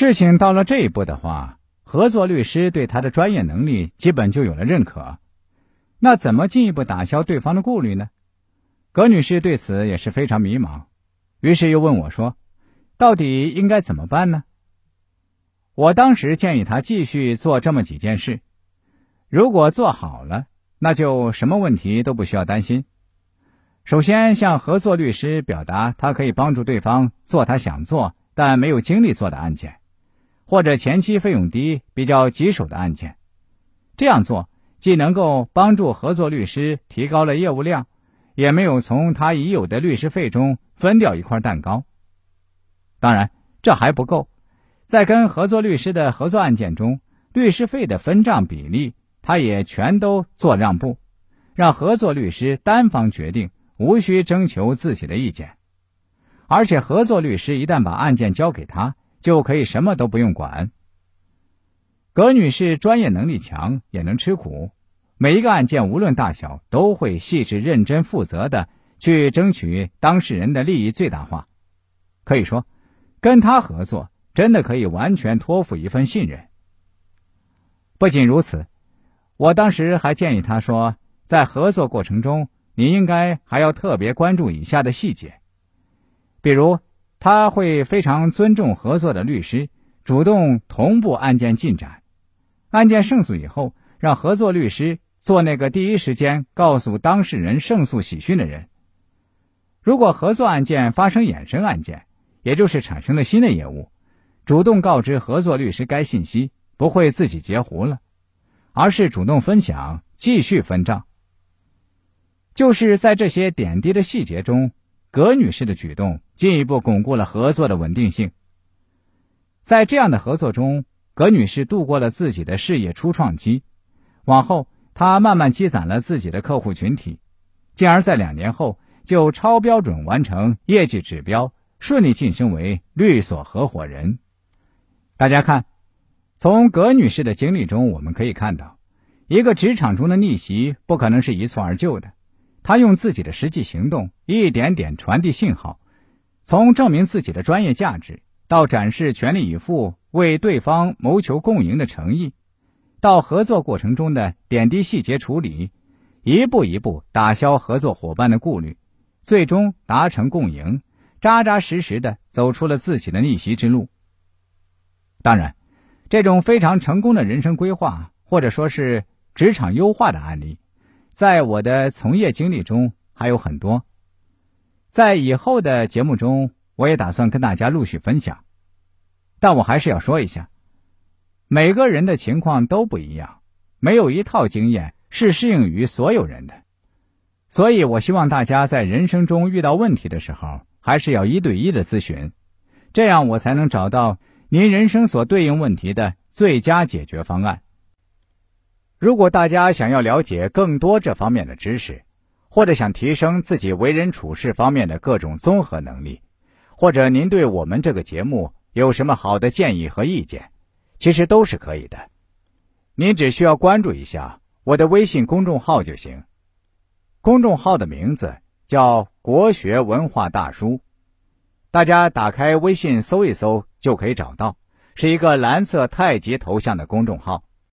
事情到了这一步的话，合作律师对他的专业能力基本就有了认可。那怎么进一步打消对方的顾虑呢？葛女士对此也是非常迷茫，于是又问我说：“到底应该怎么办呢？”我当时建议她继续做这么几件事，如果做好了，那就什么问题都不需要担心。首先，向合作律师表达他可以帮助对方做他想做但没有精力做的案件。或者前期费用低、比较棘手的案件，这样做既能够帮助合作律师提高了业务量，也没有从他已有的律师费中分掉一块蛋糕。当然，这还不够，在跟合作律师的合作案件中，律师费的分账比例，他也全都做让步，让合作律师单方决定，无需征求自己的意见。而且，合作律师一旦把案件交给他，就可以什么都不用管。葛女士专业能力强，也能吃苦，每一个案件无论大小，都会细致认真负责的去争取当事人的利益最大化。可以说，跟她合作真的可以完全托付一份信任。不仅如此，我当时还建议她说，在合作过程中，你应该还要特别关注以下的细节，比如。他会非常尊重合作的律师，主动同步案件进展。案件胜诉以后，让合作律师做那个第一时间告诉当事人胜诉喜讯的人。如果合作案件发生衍生案件，也就是产生了新的业务，主动告知合作律师该信息，不会自己截胡了，而是主动分享，继续分账。就是在这些点滴的细节中。葛女士的举动进一步巩固了合作的稳定性。在这样的合作中，葛女士度过了自己的事业初创期，往后她慢慢积攒了自己的客户群体，进而，在两年后就超标准完成业绩指标，顺利晋升为律所合伙人。大家看，从葛女士的经历中，我们可以看到，一个职场中的逆袭不可能是一蹴而就的。他用自己的实际行动，一点点传递信号，从证明自己的专业价值，到展示全力以赴为对方谋求共赢的诚意，到合作过程中的点滴细节处理，一步一步打消合作伙伴的顾虑，最终达成共赢，扎扎实实的走出了自己的逆袭之路。当然，这种非常成功的人生规划，或者说是职场优化的案例。在我的从业经历中还有很多，在以后的节目中，我也打算跟大家陆续分享。但我还是要说一下，每个人的情况都不一样，没有一套经验是适应于所有人的。所以我希望大家在人生中遇到问题的时候，还是要一对一的咨询，这样我才能找到您人生所对应问题的最佳解决方案。如果大家想要了解更多这方面的知识，或者想提升自己为人处事方面的各种综合能力，或者您对我们这个节目有什么好的建议和意见，其实都是可以的。您只需要关注一下我的微信公众号就行。公众号的名字叫“国学文化大叔”，大家打开微信搜一搜就可以找到，是一个蓝色太极头像的公众号。